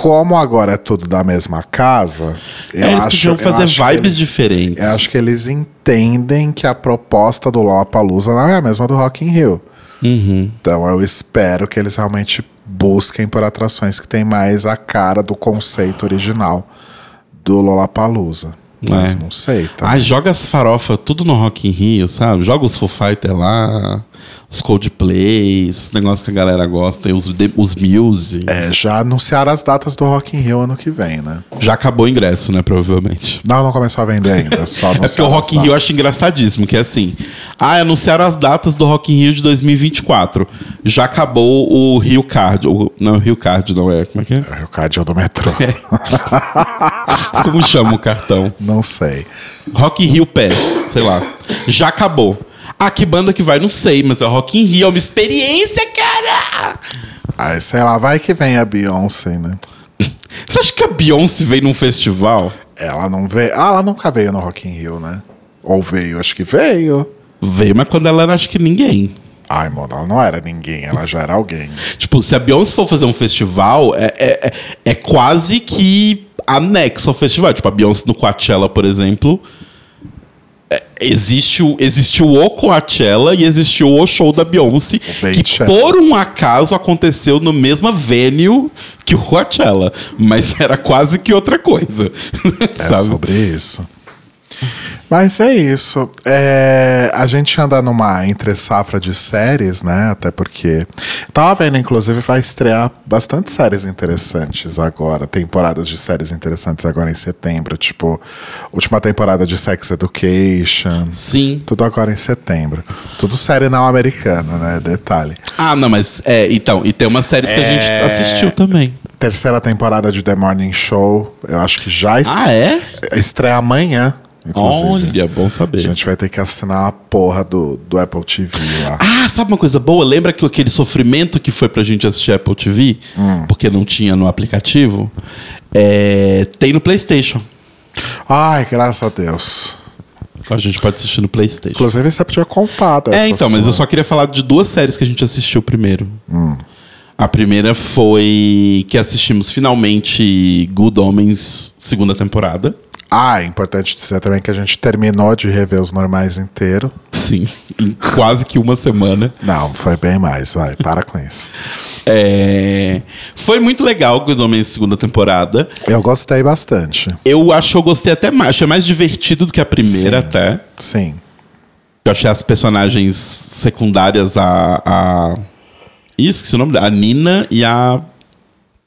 Como agora é tudo da mesma casa, eu É, eles acho, podiam eu fazer acho vibes eles- diferentes. Eu acho que eles entendem que a proposta do Lollapalooza não é a mesma do Rock in Rio. Uhum. Então eu espero que eles realmente busquem por atrações que tem mais a cara do conceito original do Lollapalooza. Mas É. não sei, tá? Ah, joga as farofas tudo no Rock in Rio, sabe? Joga os Foo Fighters lá, os Coldplays, negócio que a galera gosta, e os, de- os Muse. É, já anunciaram as datas do Rock in Rio ano que vem, né? Já acabou o ingresso, né? Provavelmente. Não, não começou a vender ainda, só É porque o Rock in Rio eu acho engraçadíssimo, que é assim. Ah, anunciaram as datas do Rock in Rio de 2024. Já acabou o Rio Card. o- não, o Rio Card não é. Como é que é? É o cardio do metrô. Como chama o cartão? não sei. Rock in Rio Pass, sei lá. Já acabou. Ah, que banda que vai? Não sei, mas é Rock in Rio, é uma experiência, cara! Aí, sei lá, vai que vem a Beyoncé, né? Você acha que a Beyoncé veio num festival? Ela não veio. Ah, ela nunca veio no Rock in Rio, né? Ou veio, acho que veio. Veio, mas quando ela era, acho que ninguém. Ai, mano, ela não era ninguém, ela já era alguém. Tipo, se a Beyoncé for fazer um festival, é, é, é- é quase que anexo ao festival. Tipo, a Beyoncé no Coachella, por exemplo. Existe o, existe o Coachella e existiu o show da Beyoncé, que por um acaso aconteceu no mesmo venue que o Coachella, mas era quase que outra coisa. É sabe? sobre isso. Mas é isso. É, a gente anda numa entre safra de séries, né? Até porque. Tava vendo, inclusive, vai estrear bastante séries interessantes agora. Temporadas de séries interessantes agora em setembro. Tipo, última temporada de Sex Education. Sim. Tudo agora em setembro. Tudo série não americana, né? Detalhe. Ah, não, mas é, então, e tem umas séries que a gente É. assistiu também. Terceira temporada de The Morning Show. Eu acho que já est- Ah, é? estreia amanhã. Inclusive. Olha, bom A saber. gente vai ter que assinar a porra do, do Apple TV lá. Ah, sabe uma coisa boa? Lembra que aquele sofrimento que foi pra gente assistir Apple TV? Hum. Porque não tinha no aplicativo? É, tem no PlayStation. Ai, graças a Deus. A gente pode assistir no PlayStation. Inclusive, você podia contar dessa É, então, mas sua- eu só queria falar de duas séries que a gente assistiu primeiro. Hum. A primeira foi que assistimos finalmente Good Homens, segunda temporada. Ah, é importante dizer também que a gente terminou de rever os normais inteiro. Sim, em quase que uma semana. Não, foi bem mais, vai, para com isso. É, Foi muito legal Good Homens, segunda temporada. Eu gostei bastante. Eu acho que eu gostei até mais. Achei mais divertido do que a primeira, Sim. até. Sim. Eu achei as personagens secundárias, a. a... Ih, esqueci o nome dela. A Nina e a.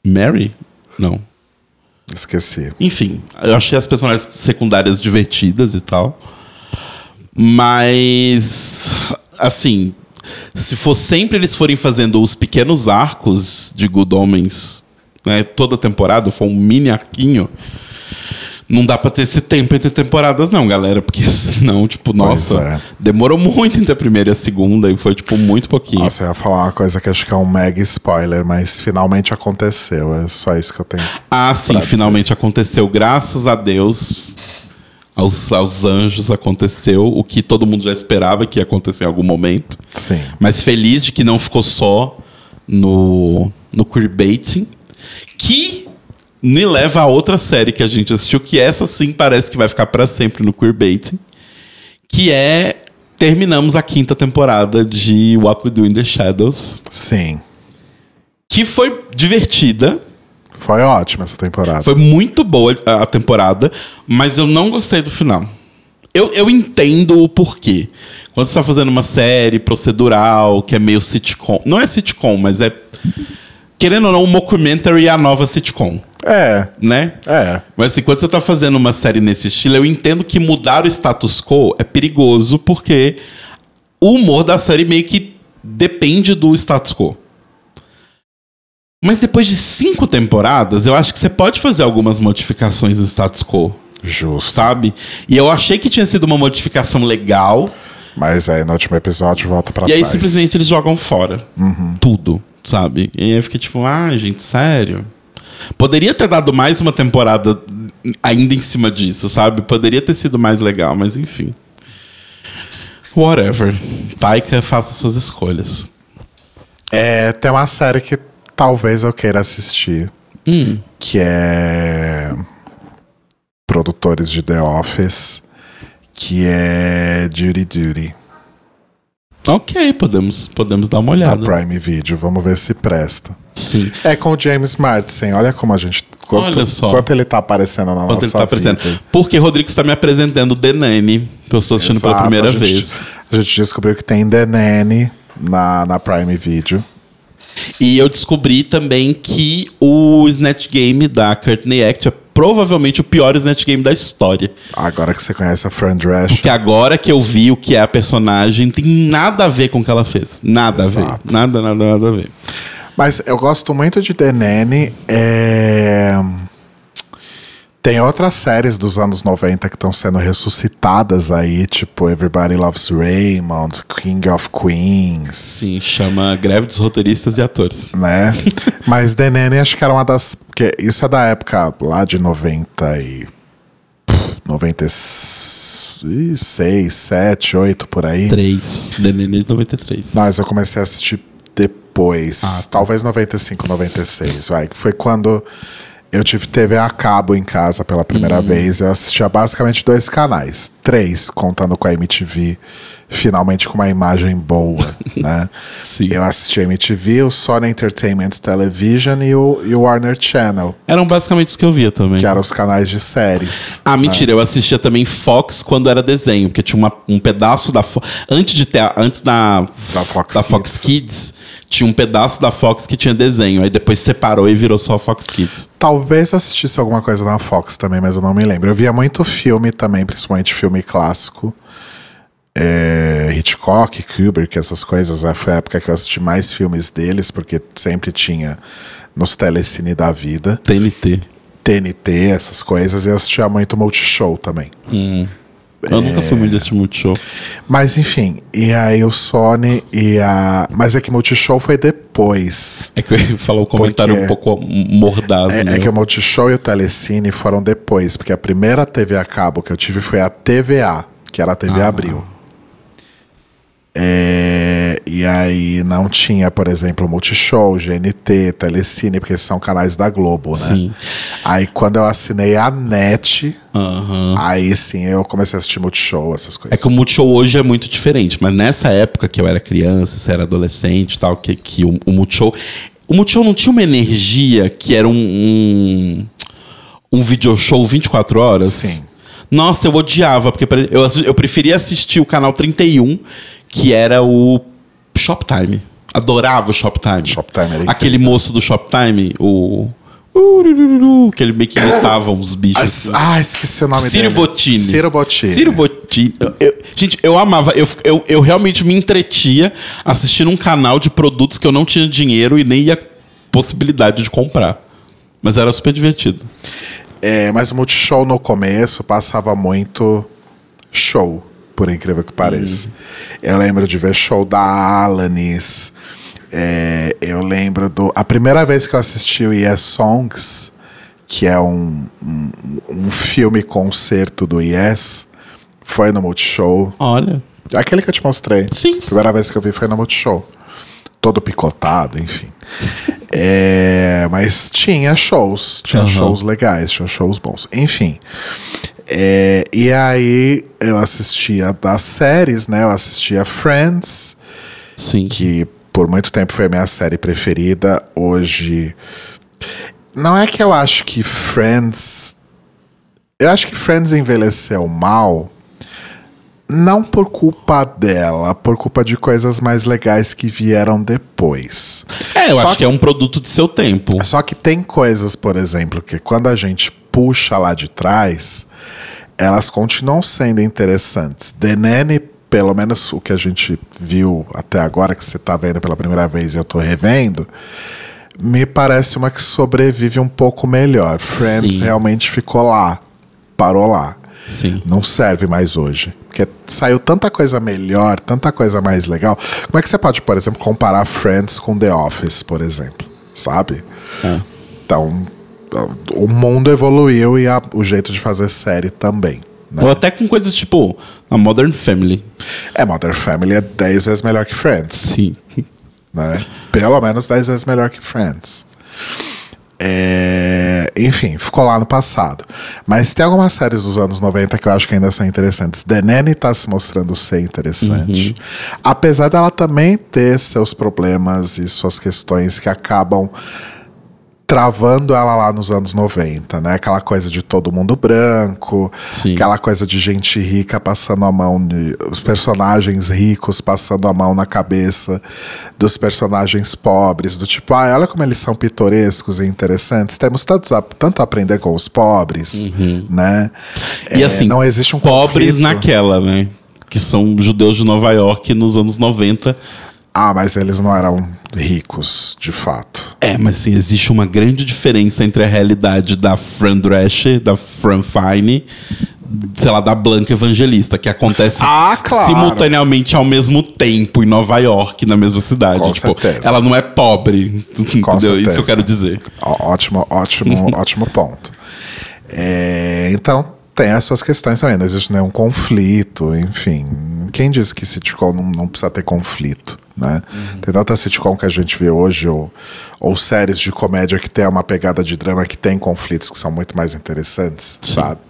Mary? Não. Esqueci. Enfim, eu achei as personagens secundárias divertidas e tal. Mas. Assim. Se for sempre eles forem fazendo os pequenos arcos de Good Homens, né, toda temporada, for um mini arquinho, não dá pra ter esse tempo entre temporadas, não, galera. Porque senão, tipo, nossa, é. demorou muito entre a primeira e a segunda e foi, tipo, muito pouquinho. Nossa, eu ia falar uma coisa que acho que é um mega spoiler, mas finalmente aconteceu. É só isso que eu tenho. Ah, sim, dizer. finalmente aconteceu. Graças a Deus, aos, aos anjos aconteceu o que todo mundo já esperava que ia acontecer em algum momento. Sim. Mas feliz de que não ficou só no, no queerbaiting. Que me leva a outra série que a gente assistiu, que essa sim parece que vai ficar pra sempre no queerbaiting. Que é... Terminamos a quinta temporada de What We Do in the Shadows. Sim. Que foi divertida. Foi ótima essa temporada. Foi muito boa a a temporada, mas eu não gostei do final. Eu, eu entendo o porquê. Quando você está fazendo uma série procedural, que é meio sitcom. Não é sitcom, mas é. Querendo ou não, um mockumentary é a nova sitcom, É, né? é. Mas assim, quando você tá fazendo uma série nesse estilo, eu entendo que mudar o status quo é perigoso, porque o humor da série meio que depende do status quo. Mas depois de cinco temporadas, eu acho que você pode fazer algumas modificações no status quo, Justo. sabe? E eu achei que tinha sido uma modificação legal, Mas aí no último episódio volta pra e aí trás. simplesmente eles jogam fora. Tudo, sabe? E aí eu fiquei tipo, ah, gente, sério? Poderia ter dado mais uma temporada ainda em cima disso, sabe? Poderia ter sido mais legal, mas enfim. Whatever. Taika, faça suas escolhas. É, tem uma série que talvez eu queira assistir. Hum. Que é. Produtores de The Office. Que é Duty Duty. Ok, podemos, podemos dar uma Da olhada. Prime Video. Vamos ver se presta. Sim. É com o James Martin. Olha como a gente. Quanto, Olha só. quanto ele tá aparecendo na Quando nossa ele tá vida. apresentando. Porque Rodrigo está me apresentando The Nanny, que eu estou assistindo pela Exato, primeira a gente- vez. A gente descobriu que tem The Nanny na, na Prime Video. E eu descobri também que o Snatch Game da Courtney Act é provavelmente o pior Snatch Game da história. Agora que você conhece a Fran Drescher. Que agora que eu vi o que é a personagem, tem nada a ver com o que ela fez. Nada a ver. Exato. Nada, nada, nada a ver. Mas eu gosto muito de The Nanny. É... Tem outras séries dos anos 90 que estão sendo ressuscitadas aí, tipo Everybody Loves Raymond, King of Queens, Sim, chama Greve dos Roteiristas e Atores. né? Mas The Nanny acho que era uma das. Porque isso é da época lá de 90 e. pff, 90. e- 96, 7, 8 por aí. 3. DNN de 93. Mas eu comecei a assistir depois. Ah, tá. Talvez 95, 96, vai. Que foi quando eu tive TV a cabo em casa pela primeira Hum. vez. Eu assistia basicamente dois canais. Três, contando com a MTV. Finalmente com uma imagem boa, né? Sim. Eu assistia a MTV, o Sony Entertainment Television e o, e o Warner Channel, Eram basicamente os que eu via também. que eram os canais de séries. Ah, mentira, eu assistia também Fox quando era desenho, porque tinha uma- um pedaço da Fox. Antes de ter. Antes da, Da Fox Fox Kids, tinha um pedaço da Fox que tinha desenho. Aí depois separou e virou só Fox Kids. Talvez eu assistisse alguma coisa na Fox também, mas eu não me lembro. Eu via muito filme também, principalmente filme clássico. É, Hitchcock, Kubrick, essas coisas. né? Foi a época que eu assisti mais filmes deles, porque sempre tinha nos telecine da vida. TNT. TNT, essas coisas. E eu assistia muito Multishow também. Eu nunca fui muito desse Multishow. Mas enfim, e aí o Sony e a. Mas é que Multishow foi depois. É que eu falar o comentário Porque- um pouco mordaz, É, né? é que o Multishow e o Telecine foram depois, porque a primeira TV a cabo que eu tive foi a TVA, que era a TV Ah. Abril. É, e aí não tinha, por exemplo, Multishow, GNT, Telecine, porque são canais da Globo, né? Sim. Aí quando eu assinei a NET, Aham. aí sim eu comecei a assistir Multishow, essas coisas. É que o Multishow hoje é muito diferente, mas nessa época que eu era criança, você era adolescente e tal, que, que o, o Multishow. O Multishow não tinha uma energia que era um. um, um video show 24 horas? Sim. Nossa, eu odiava, porque eu, eu preferia assistir o canal 31, que era o Shoptime. Adorava o Shoptime. Shoptime era Aquele moço do Shoptime, o. Que ele meio que imitava uns bichos. assim. Ah, esqueci o nome Ciro dele. Bottini. Ciro Bottini. Ciro Bottini. Eu- eu- gente, eu amava. Eu, eu, eu realmente me entretia assistindo um canal de produtos que eu não tinha dinheiro e nem ia possibilidade de comprar. Mas era super divertido. É, mas o Multishow no começo passava muito show, por incrível que pareça. Eu lembro de ver show da Alanis. É, eu lembro do. A primeira vez que eu assisti o Yes Songs, que é um, um, um filme concerto do Yes, foi no Multishow. Olha. Aquele que eu te mostrei. Sim. Primeira vez que eu vi foi no Multishow. Todo picotado, enfim. É, mas tinha shows. Tinha Aham. shows legais, tinha shows bons. Enfim. É, e aí eu assistia das séries, né? Eu assistia Friends, Sim. que por muito tempo foi a minha série preferida. Hoje. Não é que eu acho que Friends. Eu acho que Friends envelheceu mal. Não por culpa dela, por culpa de coisas mais legais que vieram depois. É, eu Só acho que é um produto de seu tempo. Só que tem coisas, por exemplo, que quando a gente puxa lá de trás, elas continuam sendo interessantes. The Nanny, pelo menos o que a gente viu até agora, que você tá vendo pela primeira vez e eu tô revendo, me parece uma que sobrevive um pouco melhor. Friends Sim. realmente ficou lá, parou lá. Sim. Não serve mais hoje. Porque saiu tanta coisa melhor, tanta coisa mais legal. Como é que você pode, por exemplo, comparar Friends com The Office, por exemplo? Sabe? É. Então, o mundo evoluiu e a- o jeito de fazer série também. né? Ou até com coisas tipo a Modern Family. É, Modern Family é 10 vezes melhor que Friends. Sim. né? Pelo menos 10 vezes melhor que Friends. É, enfim, ficou lá no passado. Mas tem algumas séries dos anos 90 que eu acho que ainda são interessantes. The Nanny tá se mostrando ser interessante. Apesar dela também ter seus problemas e suas questões que acabam travando ela lá nos anos 90, né? Aquela coisa de todo mundo branco, Sim. aquela coisa de gente rica passando a mão, de, os personagens ricos passando a mão na cabeça dos personagens pobres, do tipo, ah, olha como eles são pitorescos e interessantes, temos tantos a, tanto a aprender com os pobres, né? E É, assim, não existe um pobres conflito. naquela, né? Que são judeus de Nova York nos anos 90. Ah, mas eles não eram ricos, de fato. É, mas sim, existe uma grande diferença entre a realidade da Fran Drescher, da Fran Fine, sei lá, da Blanca Evangelista, que acontece Ah, claro. simultaneamente ao mesmo tempo em Nova York, na mesma cidade. Com tipo, certeza. ela não é pobre. entendeu? Isso certeza. que eu quero dizer. Ó- Ótimo, ótimo, ótimo ponto. É, então, tem as suas questões também, não existe nenhum conflito, enfim. Quem diz que sitcom não, não precisa ter conflito, né? Uhum. Tem tanta sitcom que a gente vê hoje, ou, ou séries de comédia que tem uma pegada de drama que tem conflitos que são muito mais interessantes, Sim. sabe?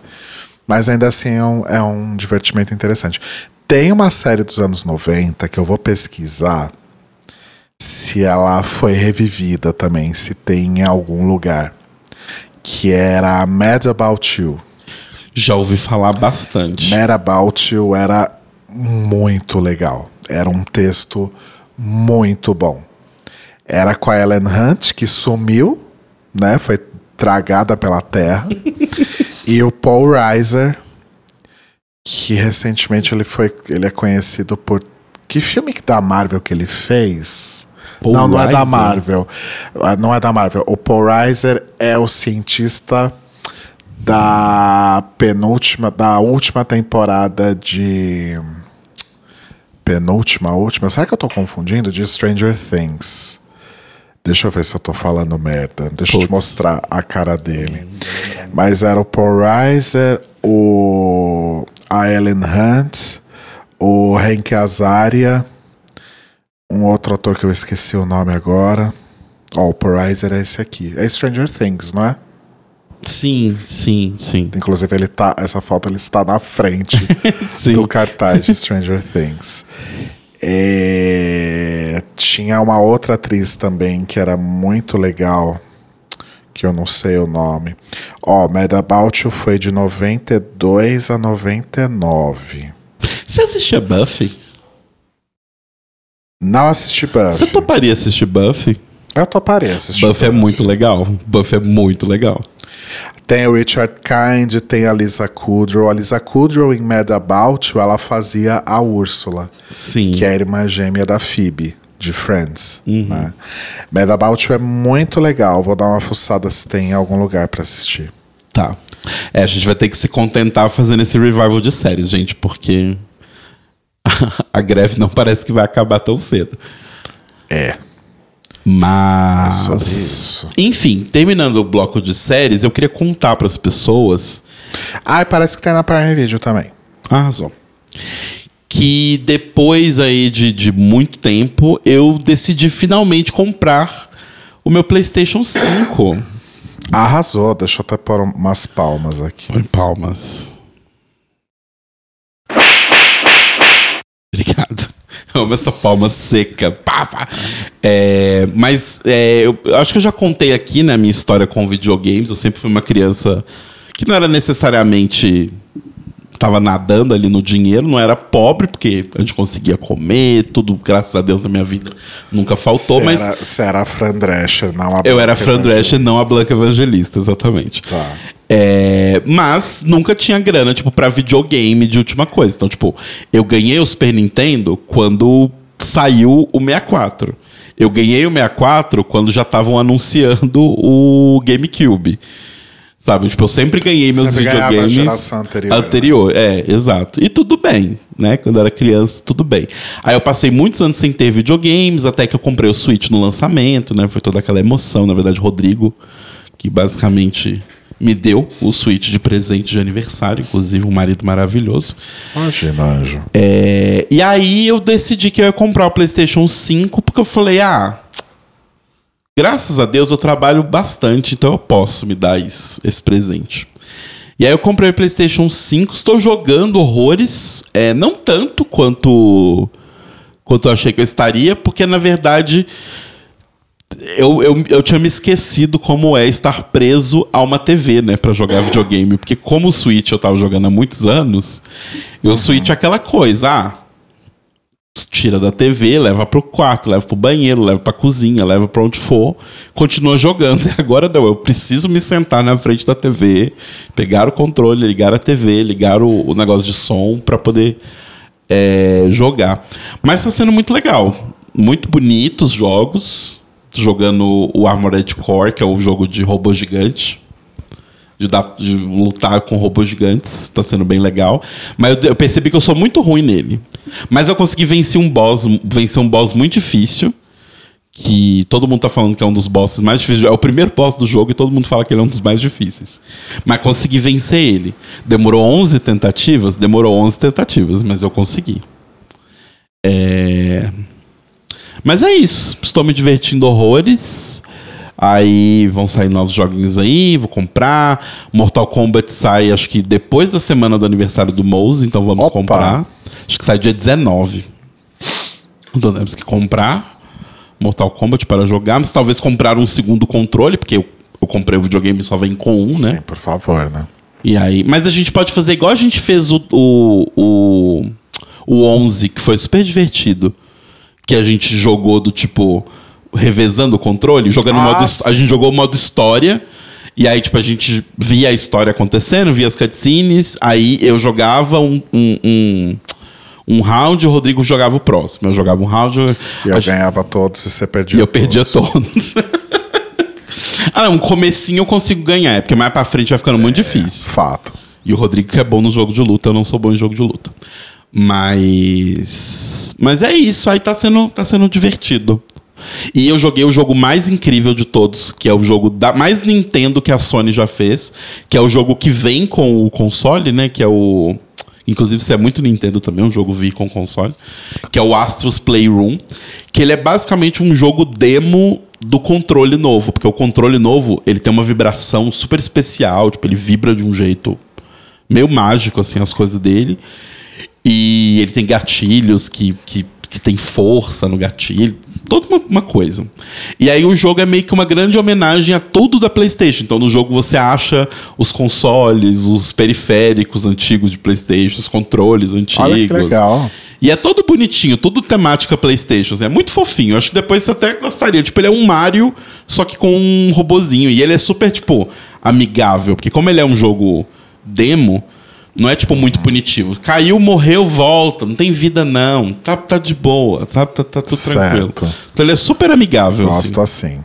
Mas ainda assim é um, é um divertimento interessante. Tem uma série dos anos 90 que eu vou pesquisar se ela foi revivida também, se tem em algum lugar. Que era Mad About You. Já ouvi falar bastante. Mad About You era muito legal. Era um texto muito bom. Era com a Ellen Hunt, que sumiu, né? Foi tragada pela terra. e o Paul Reiser, que recentemente ele foi. Ele é conhecido por. Que filme da Marvel que ele fez? Paul não, não Reiser. é da Marvel. Ah, não é da Marvel. O Paul Reiser é o cientista da penúltima, da última temporada de. Penúltima, última. Será que eu tô confundindo? De Stranger Things. Deixa eu ver se eu tô falando merda. Deixa Putz. eu te mostrar a cara dele. Mas era o Paul Reiser, o a Ellen Hunt, o Hank Azaria um outro ator que eu esqueci o nome agora. Ó, oh, o Pariser é esse aqui. É Stranger Things, não é? Sim, sim, sim. Inclusive, ele tá, essa foto ele está na frente do cartaz de Stranger Things. É, tinha uma outra atriz também que era muito legal, que eu não sei o nome. Ó, oh, Mad About You foi de 92 a 99. Você assistia Buffy? Não assisti Buffy. Você toparia assistir Buffy? Eu toparia assistir. Buffy, Buffy é muito legal. Buffy é muito legal. Tem o Richard Kind, tem a Lisa Kudrow. A Lisa Kudrow em Mad About You, ela fazia a Úrsula. Sim. Que é a irmã gêmea da Phoebe, de Friends. Uhum. Né? Mad About You é muito legal. Vou dar uma fuçada se tem em algum lugar para assistir. Tá. É, a gente vai ter que se contentar fazendo esse revival de séries, gente, porque a greve não parece que vai acabar tão cedo. É. Mas. É enfim, terminando o bloco de séries, eu queria contar para as pessoas. Ah, parece que tem na Prime Video também. Arrasou. Que depois aí de, de muito tempo, eu decidi finalmente comprar o meu PlayStation 5. Arrasou, deixa eu até pôr umas palmas aqui. Põe palmas. Obrigado. Amo essa palma seca. Pá, pá. É, mas é, eu acho que eu já contei aqui na né, minha história com videogames. Eu sempre fui uma criança que não era necessariamente tava nadando ali no dinheiro, não era pobre, porque a gente conseguia comer, tudo, graças a Deus, na minha vida nunca faltou, cê mas... Você era a Fran Drescher, não a Blanca Eu era a Fran Drescher, não a Blanca Evangelista, exatamente. Tá. É, mas nunca tinha grana, tipo, pra videogame de última coisa. Então, tipo, eu ganhei o Super Nintendo quando saiu o 64. Eu ganhei o 64 quando já estavam anunciando o GameCube. Sabe? Tipo, eu sempre ganhei meus sempre videogames. geração anterior. Anterior, né? é, exato. E tudo bem, né? Quando eu era criança, tudo bem. Aí eu passei muitos anos sem ter videogames, até que eu comprei o Switch no lançamento, né? Foi toda aquela emoção. Na verdade, Rodrigo, que basicamente me deu o Switch de presente de aniversário, inclusive um marido maravilhoso. Imagina, anjo. É, e aí eu decidi que eu ia comprar o PlayStation 5, porque eu falei, ah Graças a Deus eu trabalho bastante, então eu posso me dar isso, esse presente. E aí eu comprei o PlayStation 5, estou jogando horrores, é, não tanto quanto quanto eu achei que eu estaria, porque na verdade eu, eu, eu tinha me esquecido como é estar preso a uma TV, né, para jogar videogame, porque como o Switch eu tava jogando há muitos anos, e o uhum. Switch é aquela coisa, ah, tira da TV, leva pro quarto, leva pro banheiro, leva pra cozinha, leva pra onde for, continua jogando. E agora não, eu preciso me sentar na frente da TV, pegar o controle, ligar a TV, ligar o, o negócio de som para poder é, jogar. Mas tá sendo muito legal. Muito bonitos jogos. Jogando o Armored Core, que é o jogo de robô gigante de, dar, de lutar com robôs gigantes. Tá sendo bem legal. Mas eu, eu, percebi que eu sou muito ruim nele. Mas eu consegui vencer um boss, vencer um boss muito difícil. que todo mundo tá falando que é um dos bosses mais difíceis. É o primeiro boss do jogo e todo mundo fala que ele é um dos mais difíceis. Mas consegui vencer ele. Demorou 11 tentativas? Demorou 11 tentativas, mas eu consegui. É... Mas é isso. Estou me divertindo horrores. Aí vão sair novos joguinhos aí, vou comprar. Mortal Kombat sai, acho que depois da semana do aniversário do Mouse, então vamos Opa. comprar. Acho que sai dia 19. Então temos que comprar. Mortal Kombat para jogar, mas talvez comprar um segundo controle, porque eu, eu comprei o videogame só vem com um, né? Sim, por favor, né? E aí, mas a gente pode fazer igual a gente fez o, o, o, o 11, que foi super divertido. Que a gente jogou do tipo, revezando o controle, jogando Ah, modo. A gente jogou o modo história. E aí, tipo, a gente via a história acontecendo, via as cutscenes. Aí eu jogava um, um, um, um round e o Rodrigo jogava o próximo. Eu jogava um round. E eu a gente- ganhava todos e você perdia e eu perdia todos. todos. ah, não, um comecinho eu consigo ganhar, é porque mais pra frente vai ficando muito difícil. Fato. E o Rodrigo que é bom no jogo de luta, eu não sou bom em jogo de luta. Mas. Mas é isso, aí tá sendo, tá sendo divertido. E eu joguei o jogo mais incrível de todos, que é o jogo da mais Nintendo que a Sony já fez, que é o jogo que vem com o console, né? Que é o. Inclusive, isso é muito Nintendo também, um jogo vir com console. Que é o Astros Playroom. Que ele é basicamente um jogo demo do controle novo. Porque o controle novo, ele tem uma vibração super especial. Tipo, ele vibra de um jeito meio mágico, assim, as coisas dele. E ele tem gatilhos que, que, que tem força no gatilho. Toda uma, uma coisa. E aí o jogo é meio que uma grande homenagem a tudo da PlayStation. Então no jogo você acha os consoles, os periféricos antigos de PlayStation, os controles antigos. Olha que legal. E é todo bonitinho, tudo temática PlayStation. É muito fofinho. Eu acho que depois você até gostaria. Tipo, ele é um Mario, só que com um robozinho. E ele é super, tipo, amigável. Porque como ele é um jogo demo, não é, tipo, muito punitivo. Caiu, morreu, volta. Não tem vida, não. Tá, tá de boa, sabe? Tá, tá tudo Certo. tranquilo. Então ele é super amigável. assim. Gosto assim.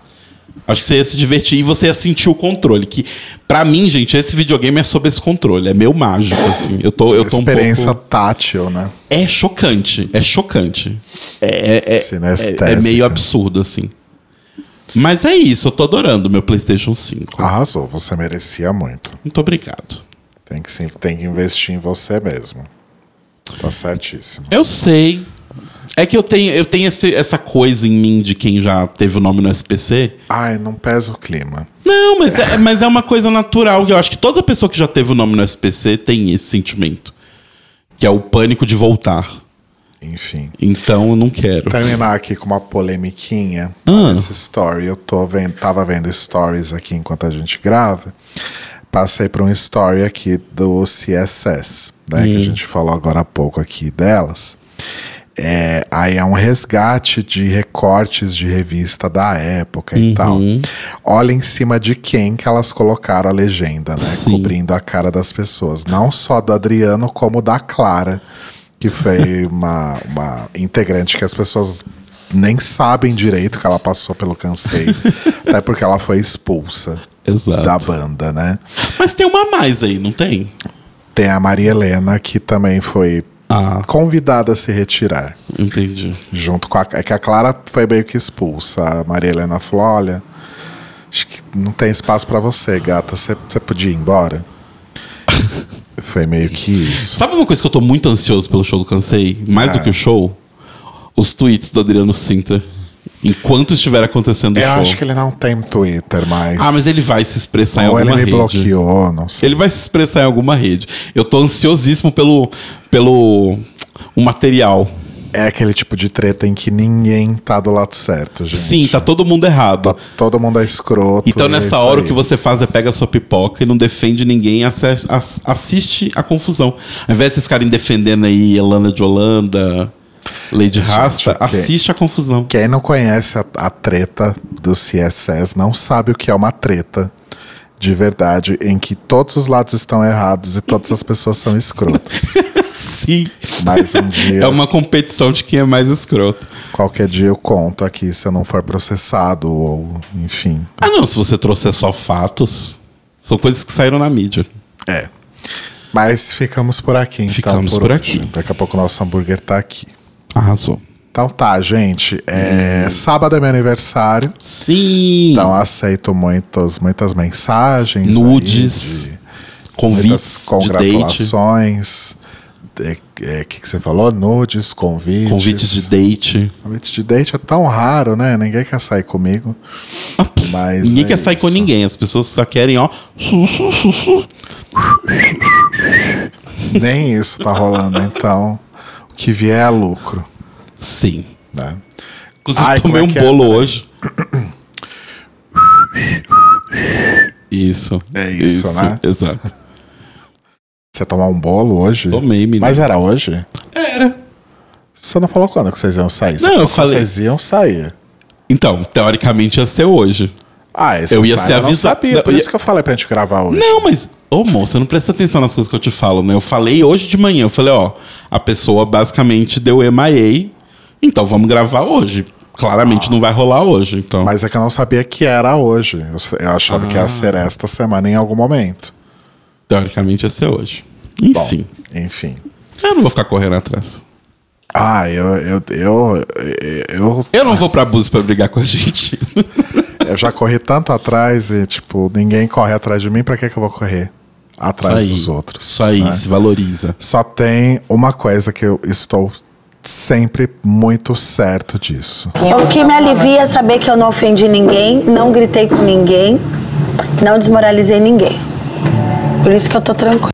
Acho que você ia se divertir e você ia sentir o controle. Que, pra mim, gente, esse videogame é sobre esse controle. É meio mágico, assim. Eu tô, eu tô um Experiência pouco... tátil, né? É chocante, é chocante. É, é, é, é, é meio absurdo, assim. Mas é isso, eu tô adorando meu PlayStation 5. Arrasou, você merecia muito. Muito obrigado. Tem que, sim, tem que investir em você mesmo. Tá certíssimo. Eu sei. É que eu tenho, eu tenho esse- essa coisa em mim de quem já teve o nome no SPC. Ai, não pesa o clima. Não, mas é, mas é uma coisa natural. Eu acho que toda pessoa que já teve o nome no SPC tem esse sentimento. Que é o pânico de voltar. Enfim. Então eu não quero. Terminar aqui com uma polemiquinha. Ah. Essa story. Eu tô vendo, tava vendo stories aqui enquanto a gente grava. Passei por um story aqui do CSS, né? Que a gente falou agora há pouco aqui delas. É, aí é um resgate de recortes de revista da época e tal. Olha em cima de quem que elas colocaram a legenda, né? Sim. Cobrindo a cara das pessoas. Não só do Adriano, como da Clara, que foi uma, uma integrante que as pessoas nem sabem direito que ela passou pelo canseio. até porque ela foi expulsa Exato. da banda, né? Mas tem uma a mais aí, não tem? Tem a Maria Helena, que também foi Ah, convidada a se retirar. entendi. Junto com a. É que a Clara foi meio que expulsa. A Maria Helena falou: olha, acho que não tem espaço pra você, gata. Você você podia ir embora? foi meio que isso. Sabe uma coisa que eu tô muito ansioso pelo show do Cansei? Mais do Ah. que o show? Os tweets do Adriano Sintra. Enquanto estiver acontecendo o Eu show. acho que ele não tem Twitter mais. Ah, mas ele vai se expressar em Ou ele alguma me rede. bloqueou, não sei. Ele vai se expressar em alguma rede. Eu tô ansiosíssimo pelo, pelo o material. É aquele tipo de treta em que ninguém tá do lado certo, gente. Sim, tá todo mundo errado. Tá todo mundo é escroto. Então, é nessa isso hora, aí. o que você faz é pega a sua pipoca e não defende ninguém, assiste a confusão. Ao invés de vocês ficarem defendendo aí Elana de Holanda, Lady Rasta, ok. assiste a confusão. Quem não conhece a, a treta do CSS não sabe o que é uma treta de verdade, em que todos os lados estão errados e todas as pessoas são escrotas. Sim. Mas um dia, É uma competição de quem é mais escroto. qualquer dia eu conto aqui se eu não for processado ou, enfim. Ah, não, se você trouxer só fatos, são coisas que saíram na mídia. É. Mas ficamos por aqui, então. Ficamos por hoje. aqui. Daqui a pouco o nosso hambúrguer tá aqui. Arrasou. Então tá, gente. É, Sábado é meu aniversário. Sim. Então aceito muitos, muitas mensagens. Nudes, de- convites de congratulações. O é, que, que você falou? Nudes, convites. Convites de date. Convite de date é tão raro, né? Ninguém quer sair comigo. Mas Ninguém é quer sair com isso. ninguém. As pessoas só querem, ó. Nem isso tá rolando. Então, que vier é lucro. Sim. Né? Inclusive, Ai, tomei é um é? bolo Peraí. hoje. Isso. É isso, né? Exato. Você tomar um bolo hoje? Tomei, menino. Mas era hoje? Era. Você não falou quando que vocês iam sair? Você Não, eu falei- Vocês iam sair. Então, teoricamente ia ser hoje. Ah, esse Eu ia ser avisado. sabia, Não, por eu isso ia- que eu falei pra gente gravar hoje. Não, mas. Ô, moça, não presta atenção nas coisas que eu te falo, né? Eu falei hoje de manhã. Eu falei, ó, a pessoa basicamente deu MIA. Então vamos gravar hoje. Claramente não vai rolar hoje. Então. Mas é que eu não sabia que era hoje. Eu, eu achava que ia Ah. ser esta semana em algum momento. Teoricamente ia ser hoje. Bom, Enfim. enfim. Eu não vou ficar correndo atrás. Ah, eu, eu, eu, eu, Eu não vou pra Búzios pra brigar com a gente. eu já corri tanto atrás e, tipo, ninguém corre atrás de mim, pra que, que eu vou correr atrás Isso aí. dos outros? Isso aí, né? se valoriza. Só tem uma coisa que eu estou sempre muito certo disso. O que me alivia é saber que eu não ofendi ninguém, não gritei com ninguém, não desmoralizei ninguém. Por isso que eu tô tranquila.